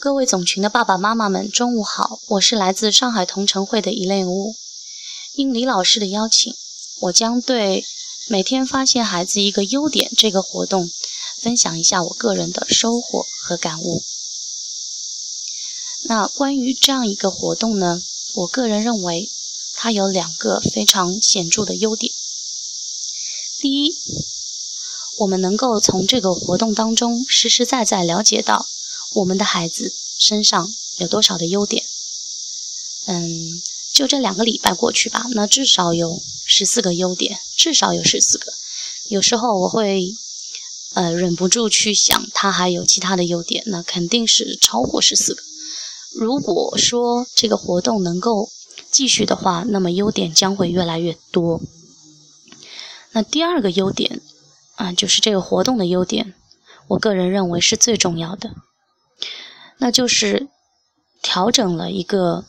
各位总群的爸爸妈妈们，中午好！我是来自上海同城会的一类物。应李老师的邀请，我将对每天发现孩子一个优点这个活动分享一下我个人的收获和感悟。那关于这样一个活动呢，我个人认为它有两个非常显著的优点。第一，我们能够从这个活动当中实实在在了解到。我们的孩子身上有多少的优点？嗯，就这两个礼拜过去吧，那至少有十四个优点，至少有十四个。有时候我会呃忍不住去想，他还有其他的优点，那肯定是超过十四个。如果说这个活动能够继续的话，那么优点将会越来越多。那第二个优点啊，就是这个活动的优点，我个人认为是最重要的。那就是调整了一个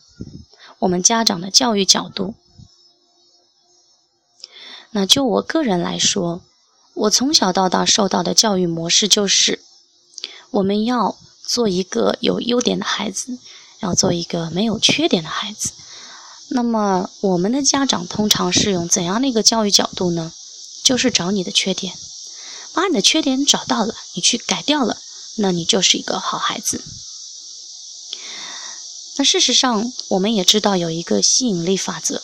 我们家长的教育角度。那就我个人来说，我从小到大受到的教育模式就是，我们要做一个有优点的孩子，要做一个没有缺点的孩子。那么我们的家长通常是用怎样的一个教育角度呢？就是找你的缺点，把你的缺点找到了，你去改掉了，那你就是一个好孩子。那事实上，我们也知道有一个吸引力法则，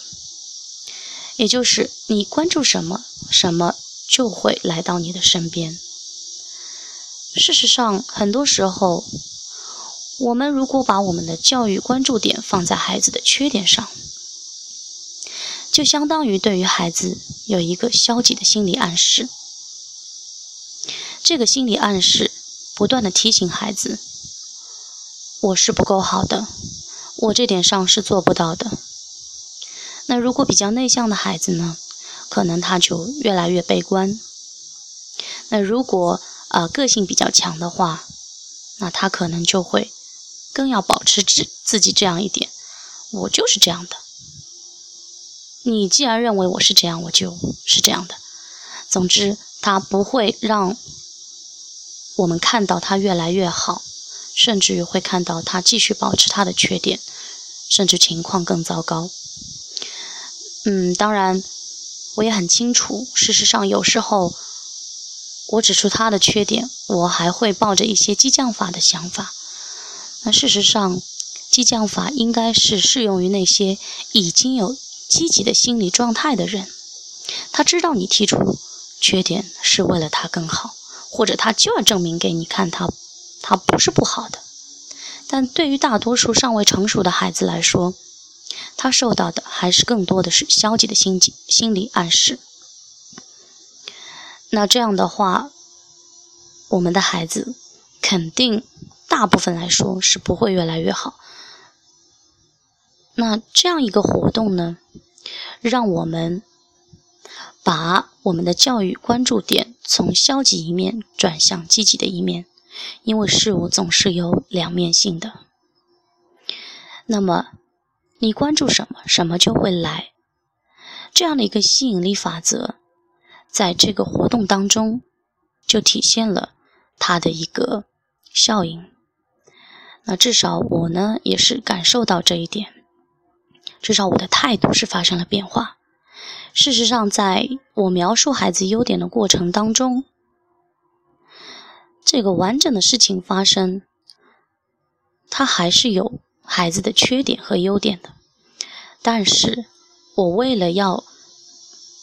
也就是你关注什么，什么就会来到你的身边。事实上，很多时候，我们如果把我们的教育关注点放在孩子的缺点上，就相当于对于孩子有一个消极的心理暗示。这个心理暗示不断的提醒孩子：“我是不够好的。”我这点上是做不到的。那如果比较内向的孩子呢？可能他就越来越悲观。那如果呃个性比较强的话，那他可能就会更要保持自自己这样一点。我就是这样的。你既然认为我是这样，我就是这样的。总之，他不会让我们看到他越来越好。甚至于会看到他继续保持他的缺点，甚至情况更糟糕。嗯，当然，我也很清楚，事实上有时候我指出他的缺点，我还会抱着一些激将法的想法。那事实上，激将法应该是适用于那些已经有积极的心理状态的人。他知道你提出缺点是为了他更好，或者他就要证明给你看他。它不是不好的，但对于大多数尚未成熟的孩子来说，他受到的还是更多的是消极的心境、心理暗示。那这样的话，我们的孩子肯定大部分来说是不会越来越好。那这样一个活动呢，让我们把我们的教育关注点从消极一面转向积极的一面。因为事物总是有两面性的，那么你关注什么，什么就会来。这样的一个吸引力法则，在这个活动当中就体现了它的一个效应。那至少我呢，也是感受到这一点，至少我的态度是发生了变化。事实上，在我描述孩子优点的过程当中。这个完整的事情发生，他还是有孩子的缺点和优点的。但是，我为了要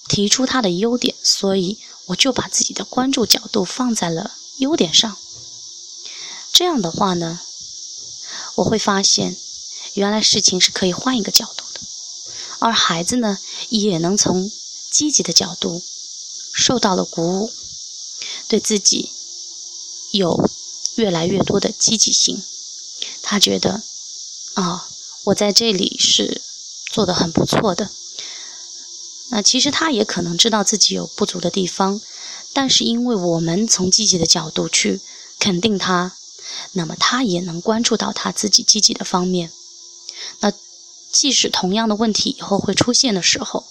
提出他的优点，所以我就把自己的关注角度放在了优点上。这样的话呢，我会发现，原来事情是可以换一个角度的，而孩子呢，也能从积极的角度受到了鼓舞，对自己。有越来越多的积极性，他觉得啊，我在这里是做的很不错的。那其实他也可能知道自己有不足的地方，但是因为我们从积极的角度去肯定他，那么他也能关注到他自己积极的方面。那即使同样的问题以后会出现的时候，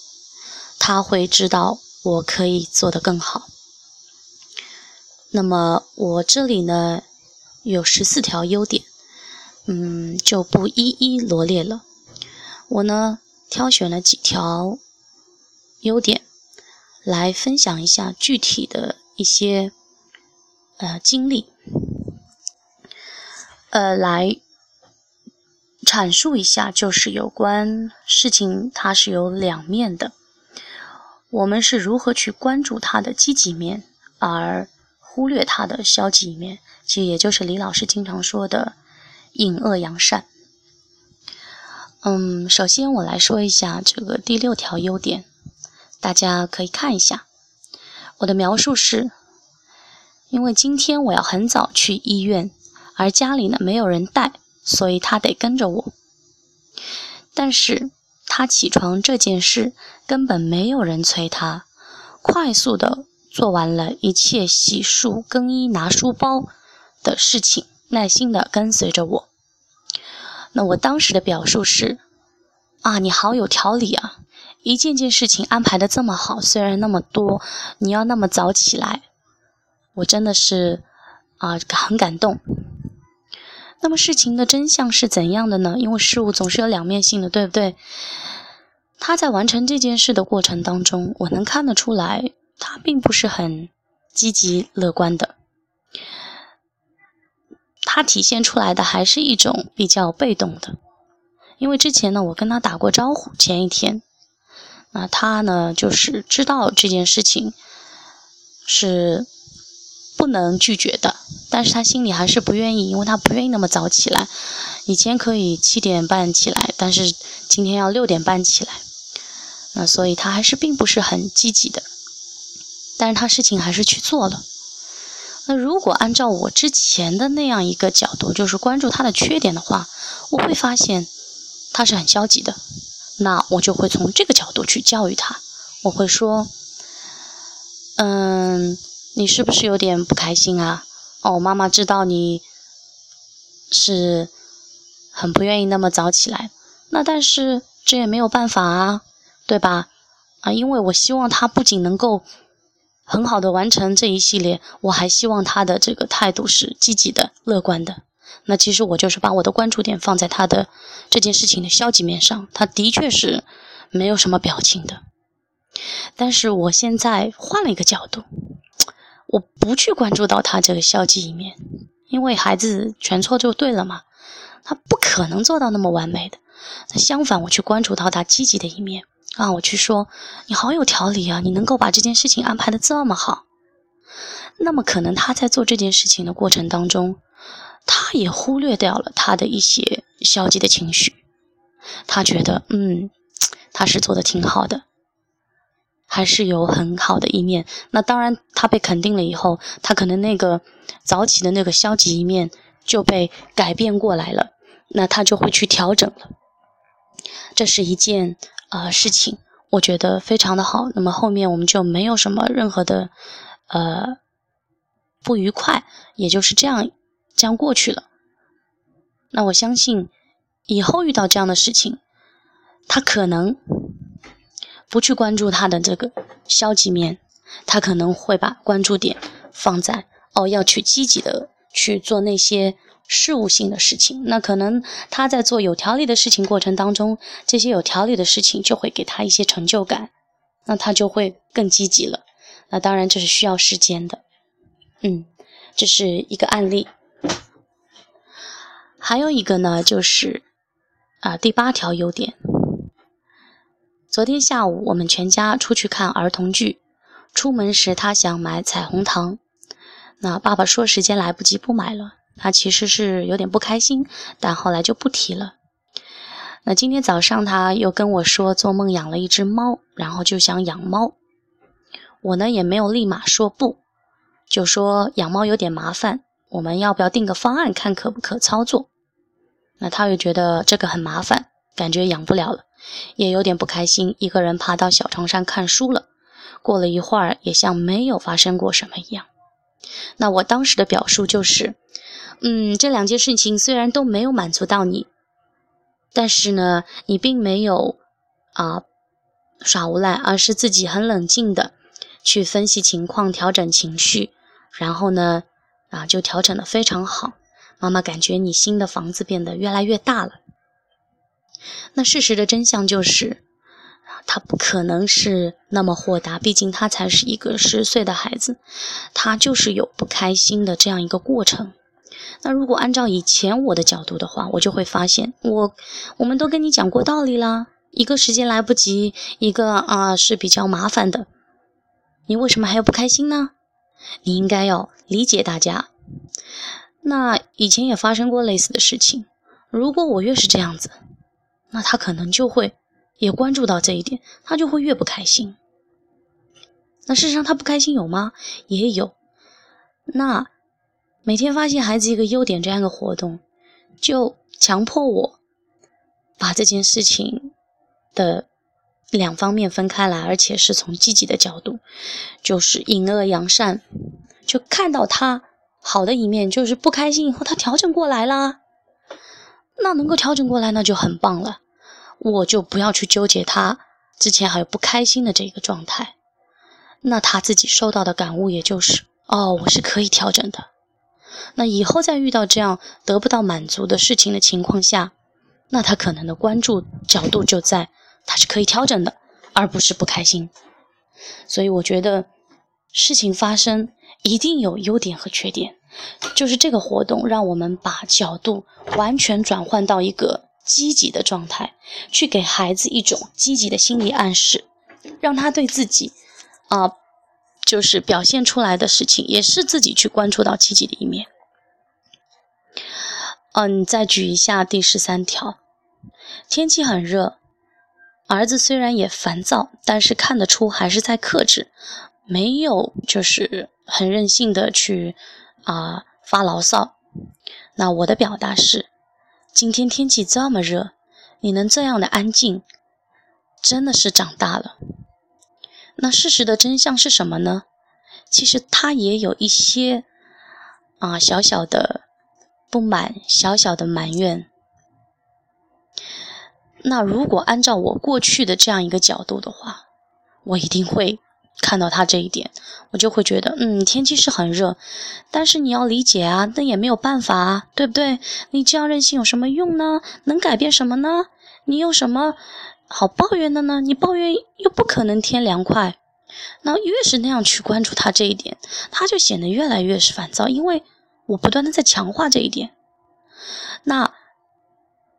他会知道我可以做得更好。那么我这里呢有十四条优点，嗯，就不一一罗列了。我呢，挑选了几条优点来分享一下具体的一些呃经历，呃，来阐述一下，就是有关事情它是有两面的，我们是如何去关注它的积极面，而忽略他的消极一面。其实也就是李老师经常说的“隐恶扬善”。嗯，首先我来说一下这个第六条优点，大家可以看一下。我的描述是：因为今天我要很早去医院，而家里呢没有人带，所以他得跟着我。但是他起床这件事根本没有人催他，快速的做完了一切洗漱、更衣、拿书包。的事情，耐心的跟随着我。那我当时的表述是：啊，你好有条理啊！一件件事情安排的这么好，虽然那么多，你要那么早起来，我真的是啊很感动。那么事情的真相是怎样的呢？因为事物总是有两面性的，对不对？他在完成这件事的过程当中，我能看得出来，他并不是很积极乐观的。他体现出来的还是一种比较被动的，因为之前呢，我跟他打过招呼，前一天，那他呢就是知道这件事情是不能拒绝的，但是他心里还是不愿意，因为他不愿意那么早起来，以前可以七点半起来，但是今天要六点半起来，那所以他还是并不是很积极的，但是他事情还是去做了。那如果按照我之前的那样一个角度，就是关注他的缺点的话，我会发现他是很消极的。那我就会从这个角度去教育他，我会说：“嗯，你是不是有点不开心啊？哦，妈妈知道你是很不愿意那么早起来，那但是这也没有办法啊，对吧？啊，因为我希望他不仅能够。”很好的完成这一系列，我还希望他的这个态度是积极的、乐观的。那其实我就是把我的关注点放在他的这件事情的消极面上，他的确是没有什么表情的。但是我现在换了一个角度，我不去关注到他这个消极一面，因为孩子全错就对了嘛，他不可能做到那么完美的。那相反，我去关注到他积极的一面。啊，我去说，你好有条理啊！你能够把这件事情安排的这么好，那么可能他在做这件事情的过程当中，他也忽略掉了他的一些消极的情绪。他觉得，嗯，他是做的挺好的，还是有很好的一面。那当然，他被肯定了以后，他可能那个早起的那个消极一面就被改变过来了，那他就会去调整了。这是一件。呃，事情我觉得非常的好。那么后面我们就没有什么任何的呃不愉快，也就是这样这样过去了。那我相信以后遇到这样的事情，他可能不去关注他的这个消极面，他可能会把关注点放在哦要去积极的去做那些。事务性的事情，那可能他在做有条理的事情过程当中，这些有条理的事情就会给他一些成就感，那他就会更积极了。那当然这是需要时间的，嗯，这是一个案例。还有一个呢，就是啊第八条优点。昨天下午我们全家出去看儿童剧，出门时他想买彩虹糖，那爸爸说时间来不及不买了。他其实是有点不开心，但后来就不提了。那今天早上他又跟我说做梦养了一只猫，然后就想养猫。我呢也没有立马说不，就说养猫有点麻烦，我们要不要定个方案看可不可操作？那他又觉得这个很麻烦，感觉养不了了，也有点不开心，一个人爬到小床上看书了。过了一会儿，也像没有发生过什么一样。那我当时的表述就是。嗯，这两件事情虽然都没有满足到你，但是呢，你并没有啊耍无赖，而是自己很冷静的去分析情况，调整情绪，然后呢啊就调整的非常好。妈妈感觉你新的房子变得越来越大了。那事实的真相就是，他不可能是那么豁达，毕竟他才是一个十岁的孩子，他就是有不开心的这样一个过程。那如果按照以前我的角度的话，我就会发现，我我们都跟你讲过道理啦，一个时间来不及，一个啊是比较麻烦的，你为什么还要不开心呢？你应该要理解大家。那以前也发生过类似的事情，如果我越是这样子，那他可能就会也关注到这一点，他就会越不开心。那事实上他不开心有吗？也有。那。每天发现孩子一个优点这样一个活动，就强迫我把这件事情的两方面分开来，而且是从积极的角度，就是引恶扬善，就看到他好的一面，就是不开心以后他调整过来啦，那能够调整过来那就很棒了，我就不要去纠结他之前还有不开心的这个状态，那他自己受到的感悟也就是哦，我是可以调整的。那以后再遇到这样得不到满足的事情的情况下，那他可能的关注角度就在他是可以调整的，而不是不开心。所以我觉得事情发生一定有优点和缺点，就是这个活动让我们把角度完全转换到一个积极的状态，去给孩子一种积极的心理暗示，让他对自己啊。就是表现出来的事情，也是自己去关注到积极的一面。嗯，再举一下第十三条，天气很热，儿子虽然也烦躁，但是看得出还是在克制，没有就是很任性的去啊发牢骚。那我的表达是，今天天气这么热，你能这样的安静，真的是长大了。那事实的真相是什么呢？其实他也有一些啊小小的不满，小小的埋怨。那如果按照我过去的这样一个角度的话，我一定会看到他这一点，我就会觉得，嗯，天气是很热，但是你要理解啊，那也没有办法啊，对不对？你这样任性有什么用呢？能改变什么呢？你有什么？好抱怨的呢？你抱怨又不可能天凉快，那越是那样去关注他这一点，他就显得越来越是烦躁，因为我不断的在强化这一点。那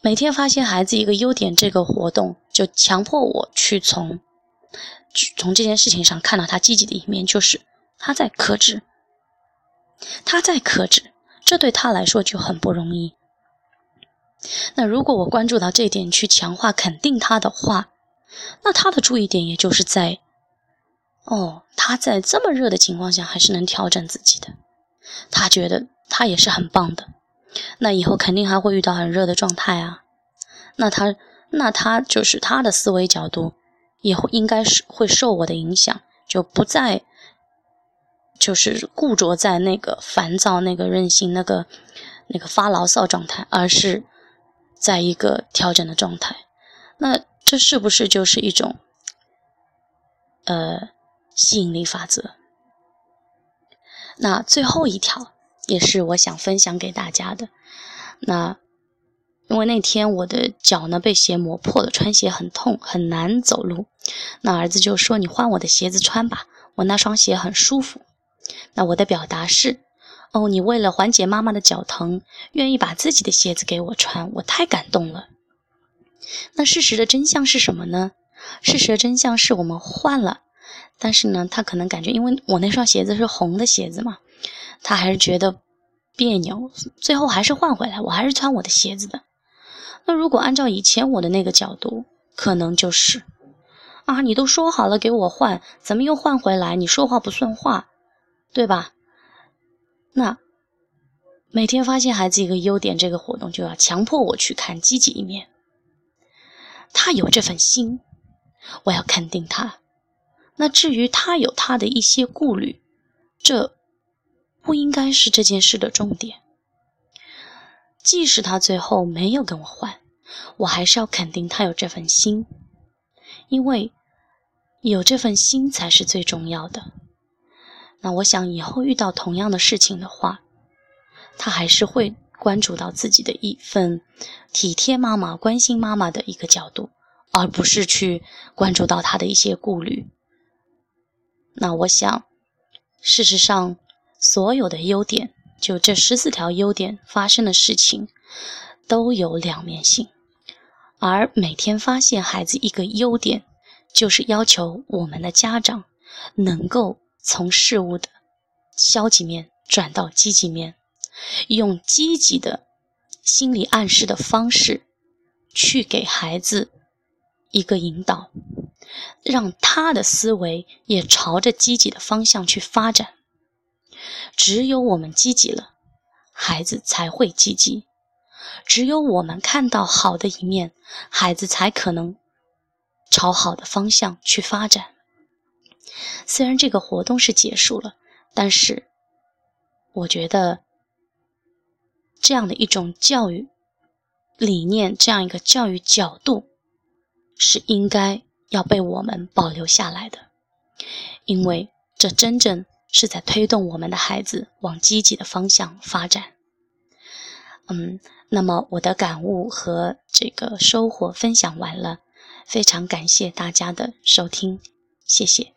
每天发现孩子一个优点，这个活动就强迫我去从从这件事情上看到他积极的一面，就是他在克制，他在克制，这对他来说就很不容易。那如果我关注到这一点去强化肯定他的话，那他的注意点也就是在，哦，他在这么热的情况下还是能调整自己的，他觉得他也是很棒的，那以后肯定还会遇到很热的状态啊，那他那他就是他的思维角度也会应该是会受我的影响，就不再就是固着在那个烦躁、那个任性、那个那个发牢骚状态，而是。在一个调整的状态，那这是不是就是一种呃吸引力法则？那最后一条也是我想分享给大家的。那因为那天我的脚呢被鞋磨破了，穿鞋很痛，很难走路。那儿子就说：“你换我的鞋子穿吧，我那双鞋很舒服。”那我的表达是。哦，你为了缓解妈妈的脚疼，愿意把自己的鞋子给我穿，我太感动了。那事实的真相是什么呢？事实的真相是我们换了，但是呢，他可能感觉，因为我那双鞋子是红的鞋子嘛，他还是觉得别扭，最后还是换回来，我还是穿我的鞋子的。那如果按照以前我的那个角度，可能就是啊，你都说好了给我换，怎么又换回来？你说话不算话，对吧？那每天发现孩子一个优点，这个活动就要强迫我去看积极一面。他有这份心，我要肯定他。那至于他有他的一些顾虑，这不应该是这件事的重点。即使他最后没有跟我换，我还是要肯定他有这份心，因为有这份心才是最重要的。那我想以后遇到同样的事情的话，他还是会关注到自己的一份体贴妈妈、关心妈妈的一个角度，而不是去关注到他的一些顾虑。那我想，事实上，所有的优点，就这十四条优点发生的事情，都有两面性。而每天发现孩子一个优点，就是要求我们的家长能够从事物的消极面转到积极面，用积极的心理暗示的方式，去给孩子一个引导。让他的思维也朝着积极的方向去发展。只有我们积极了，孩子才会积极；只有我们看到好的一面，孩子才可能朝好的方向去发展。虽然这个活动是结束了，但是我觉得这样的一种教育理念，这样一个教育角度是应该。要被我们保留下来的，因为这真正是在推动我们的孩子往积极的方向发展。嗯，那么我的感悟和这个收获分享完了，非常感谢大家的收听，谢谢。